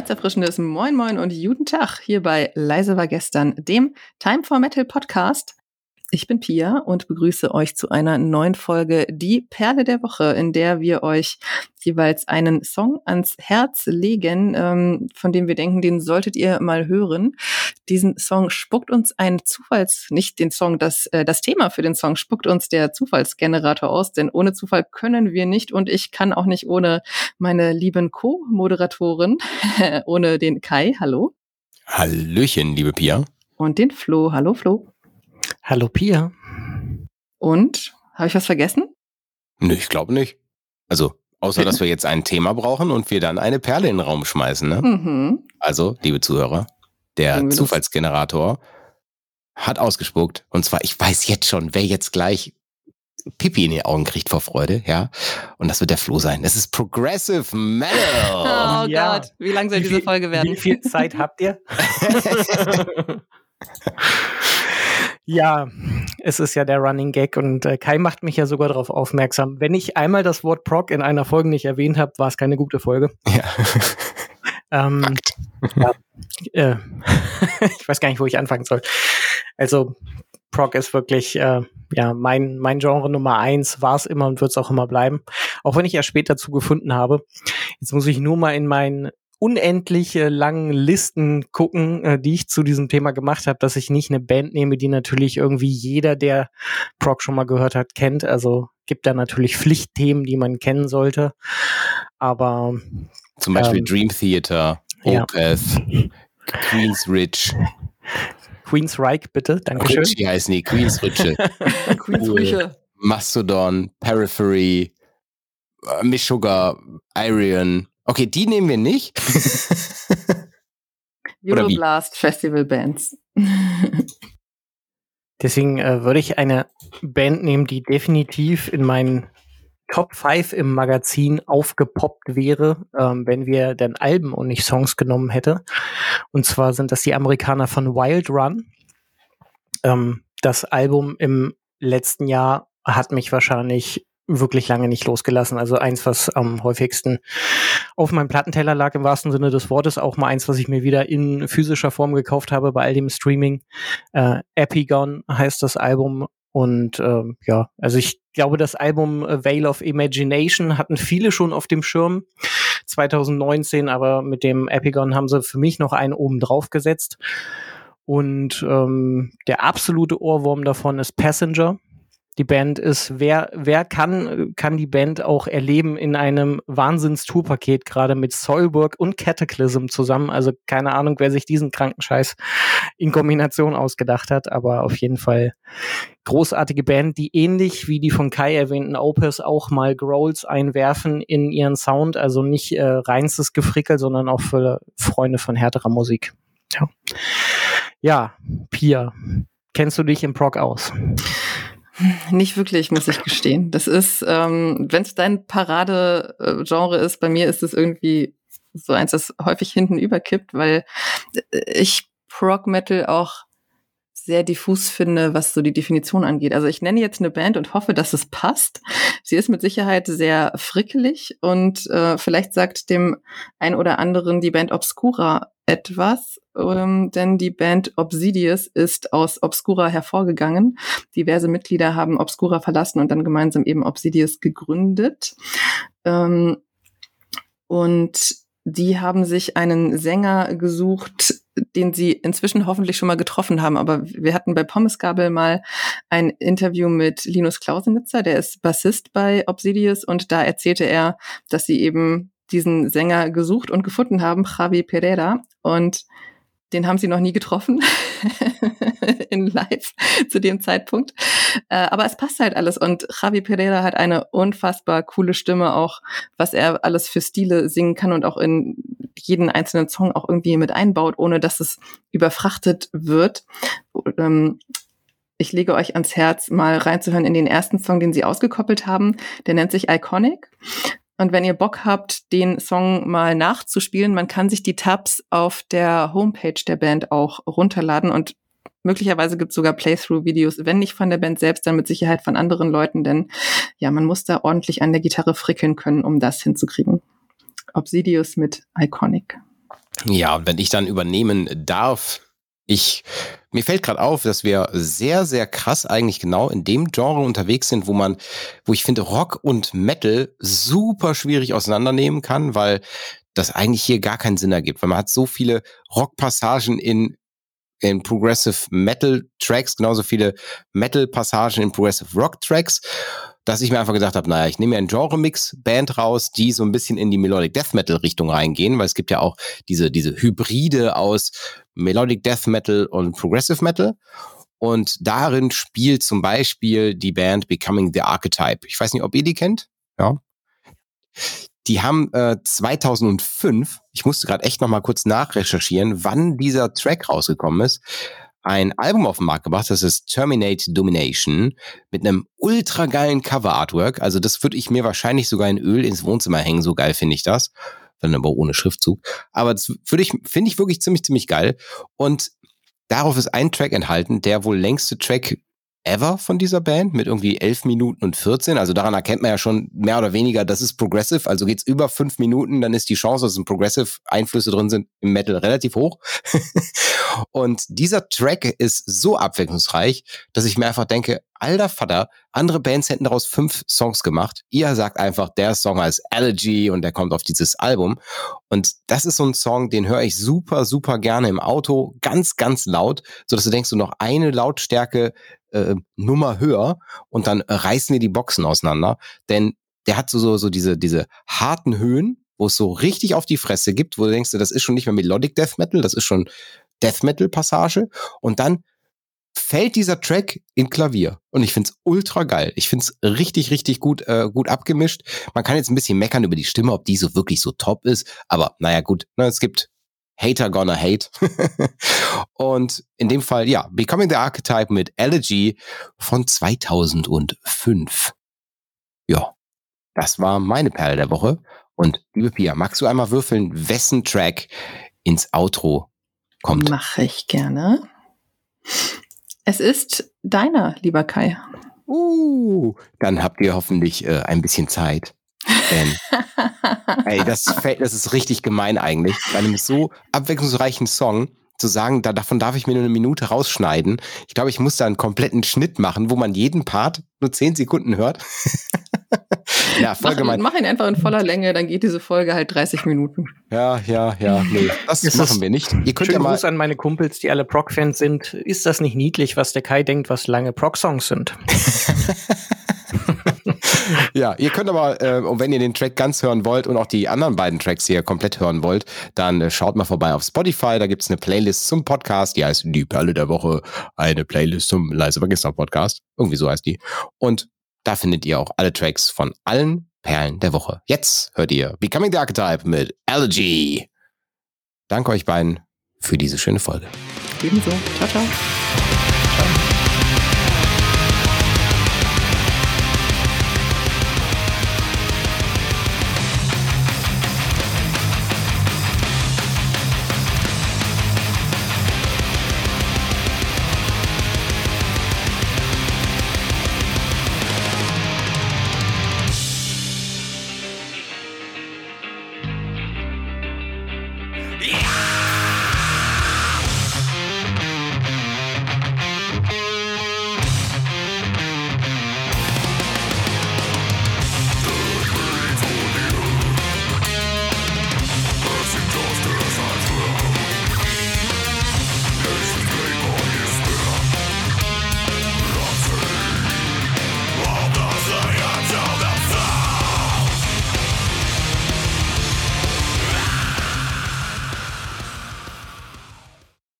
Herzerfrischendes Moin Moin und guten Tag hier bei Leise war gestern, dem Time for Metal Podcast. Ich bin Pia und begrüße euch zu einer neuen Folge Die Perle der Woche, in der wir euch jeweils einen Song ans Herz legen, ähm, von dem wir denken, den solltet ihr mal hören. Diesen Song spuckt uns ein Zufalls, nicht den Song, das, äh, das Thema für den Song spuckt uns der Zufallsgenerator aus, denn ohne Zufall können wir nicht und ich kann auch nicht ohne meine lieben Co-Moderatoren, ohne den Kai, hallo. Hallöchen, liebe Pia. Und den Flo, hallo Flo. Hallo Pia. Und? Habe ich was vergessen? Nö, ich glaube nicht. Also, außer dass wir jetzt ein Thema brauchen und wir dann eine Perle in den Raum schmeißen. Ne? Mhm. Also, liebe Zuhörer, der Zufallsgenerator hat ausgespuckt. Und zwar, ich weiß jetzt schon, wer jetzt gleich Pipi in die Augen kriegt vor Freude, ja. Und das wird der Flo sein. Das ist Progressive Metal. Oh ja. Gott, wie lang soll diese Folge werden? Wie viel Zeit habt ihr? Ja, es ist ja der Running Gag und äh, Kai macht mich ja sogar darauf aufmerksam. Wenn ich einmal das Wort Proc in einer Folge nicht erwähnt habe, war es keine gute Folge. Ja. ähm, ja äh, ich weiß gar nicht, wo ich anfangen soll. Also Proc ist wirklich äh, ja mein mein Genre Nummer eins war es immer und wird es auch immer bleiben. Auch wenn ich ja später dazu gefunden habe. Jetzt muss ich nur mal in meinen unendlich langen Listen gucken, äh, die ich zu diesem Thema gemacht habe, dass ich nicht eine Band nehme, die natürlich irgendwie jeder, der Proc schon mal gehört hat, kennt. Also gibt da natürlich Pflichtthemen, die man kennen sollte. Aber zum Beispiel ähm, Dream Theater, Opeth, ja. Queensrich. Queensryche, bitte, Dankeschön. Ritchie heißen die, Queensrich. Queensrich. Mastodon, Periphery, äh, Mishuga, Irion, Okay, die nehmen wir nicht. Euroblast Festival Bands. Deswegen äh, würde ich eine Band nehmen, die definitiv in meinen Top 5 im Magazin aufgepoppt wäre, ähm, wenn wir dann Alben und nicht Songs genommen hätte. Und zwar sind das die Amerikaner von Wild Run. Ähm, das Album im letzten Jahr hat mich wahrscheinlich wirklich lange nicht losgelassen. Also eins, was am häufigsten auf meinem Plattenteller lag, im wahrsten Sinne des Wortes. Auch mal eins, was ich mir wieder in physischer Form gekauft habe bei all dem Streaming. Äh, Epigon heißt das Album. Und ähm, ja, also ich glaube, das Album Veil of Imagination hatten viele schon auf dem Schirm 2019, aber mit dem Epigon haben sie für mich noch einen oben drauf gesetzt. Und ähm, der absolute Ohrwurm davon ist Passenger die Band ist. Wer, wer kann, kann die Band auch erleben in einem Wahnsinns-Tourpaket, gerade mit Soilburg und Cataclysm zusammen. Also keine Ahnung, wer sich diesen kranken Scheiß in Kombination ausgedacht hat, aber auf jeden Fall großartige Band, die ähnlich wie die von Kai erwähnten Opus auch mal Growls einwerfen in ihren Sound. Also nicht äh, reinstes Gefrickel, sondern auch für Freunde von härterer Musik. Ja, ja Pia, kennst du dich im Prog aus? Nicht wirklich, muss ich gestehen. Das ist, ähm, wenn es dein Paradegenre ist, bei mir ist es irgendwie so eins, das häufig hinten überkippt, weil ich Prog Metal auch sehr diffus finde, was so die Definition angeht. Also ich nenne jetzt eine Band und hoffe, dass es passt. Sie ist mit Sicherheit sehr frickelig und äh, vielleicht sagt dem ein oder anderen die Band Obscura etwas, ähm, denn die Band Obsidious ist aus Obscura hervorgegangen. Diverse Mitglieder haben Obscura verlassen und dann gemeinsam eben Obsidious gegründet. Ähm, und die haben sich einen Sänger gesucht, den sie inzwischen hoffentlich schon mal getroffen haben. Aber wir hatten bei Pommesgabel mal ein Interview mit Linus Klausenitzer, der ist Bassist bei Obsidious und da erzählte er, dass sie eben diesen Sänger gesucht und gefunden haben, Javi Pereira. Und den haben sie noch nie getroffen in live zu dem Zeitpunkt. Äh, aber es passt halt alles und Javi Pereira hat eine unfassbar coole Stimme, auch was er alles für Stile singen kann und auch in jeden einzelnen Song auch irgendwie mit einbaut, ohne dass es überfrachtet wird. Ähm, ich lege euch ans Herz, mal reinzuhören in den ersten Song, den sie ausgekoppelt haben. Der nennt sich Iconic. Und wenn ihr Bock habt, den Song mal nachzuspielen, man kann sich die Tabs auf der Homepage der Band auch runterladen und möglicherweise gibt es sogar Playthrough-Videos, wenn nicht von der Band selbst, dann mit Sicherheit von anderen Leuten, denn ja, man muss da ordentlich an der Gitarre frickeln können, um das hinzukriegen. Obsidious mit Iconic. Ja, und wenn ich dann übernehmen darf, ich, mir fällt gerade auf, dass wir sehr, sehr krass eigentlich genau in dem Genre unterwegs sind, wo man, wo ich finde, Rock und Metal super schwierig auseinandernehmen kann, weil das eigentlich hier gar keinen Sinn ergibt, weil man hat so viele Rockpassagen in in Progressive Metal Tracks, genauso viele Metal Passagen in Progressive Rock Tracks dass ich mir einfach gedacht habe, naja, ich nehme mir einen Genre-Mix-Band raus, die so ein bisschen in die Melodic Death Metal-Richtung reingehen, weil es gibt ja auch diese, diese Hybride aus Melodic Death Metal und Progressive Metal. Und darin spielt zum Beispiel die Band Becoming the Archetype. Ich weiß nicht, ob ihr die kennt. Ja. Die haben äh, 2005, ich musste gerade echt noch mal kurz nachrecherchieren, wann dieser Track rausgekommen ist ein Album auf den Markt gebracht, das ist Terminate Domination mit einem ultra geilen Cover Artwork. Also das würde ich mir wahrscheinlich sogar in Öl ins Wohnzimmer hängen, so geil finde ich das. Dann aber ohne Schriftzug. Aber das ich, finde ich wirklich ziemlich, ziemlich geil. Und darauf ist ein Track enthalten, der wohl längste Track ever von dieser Band mit irgendwie 11 Minuten und 14. Also daran erkennt man ja schon mehr oder weniger, das ist Progressive. Also geht's über fünf Minuten, dann ist die Chance, dass ein Progressive-Einflüsse drin sind im Metal relativ hoch. und dieser Track ist so abwechslungsreich, dass ich mir einfach denke, alter Vater, andere Bands hätten daraus fünf Songs gemacht. Ihr sagt einfach, der Song heißt Allergy und der kommt auf dieses Album. Und das ist so ein Song, den höre ich super, super gerne im Auto, ganz, ganz laut, so dass du denkst, du noch eine Lautstärke äh, Nummer höher und dann reißen wir die Boxen auseinander. Denn der hat so, so, so diese, diese harten Höhen, wo es so richtig auf die Fresse gibt, wo du denkst, das ist schon nicht mehr Melodic Death Metal, das ist schon Death Metal Passage. Und dann fällt dieser Track in Klavier. Und ich find's ultra geil. Ich find's richtig, richtig gut, äh, gut abgemischt. Man kann jetzt ein bisschen meckern über die Stimme, ob die so wirklich so top ist. Aber naja, gut, ne, es gibt Hater Gonna Hate. und in dem Fall, ja, Becoming the Archetype mit Elegy von 2005. Ja, das war meine Perle der Woche. Und liebe Pia, magst du einmal würfeln, wessen Track ins Outro kommt? Mache ich gerne. Es ist deiner, lieber Kai. Uh, dann habt ihr hoffentlich äh, ein bisschen Zeit. Denn, ey, das, fällt, das ist richtig gemein eigentlich. Bei einem so abwechslungsreichen Song zu sagen, da, davon darf ich mir nur eine Minute rausschneiden. Ich glaube, ich muss da einen kompletten Schnitt machen, wo man jeden Part nur zehn Sekunden hört. ja, voll mach, gemein. Mach ihn einfach in voller Länge, dann geht diese Folge halt 30 Minuten. Ja, ja, ja, nee, das ist machen wir nicht. Ihr könnt ja mal Gruß an meine Kumpels, die alle Proc-Fans sind. Ist das nicht niedlich, was der Kai denkt, was lange Proc-Songs sind? ja, ihr könnt aber, äh, und wenn ihr den Track ganz hören wollt und auch die anderen beiden Tracks hier komplett hören wollt, dann äh, schaut mal vorbei auf Spotify. Da gibt's eine Playlist zum Podcast, die heißt Die Perle der Woche. Eine Playlist zum Leise Vergessen Podcast. Irgendwie so heißt die. Und da findet ihr auch alle Tracks von allen Perlen der Woche. Jetzt hört ihr Becoming the Archetype mit Allergy. Danke euch beiden für diese schöne Folge. Ebenso. Ciao, ciao.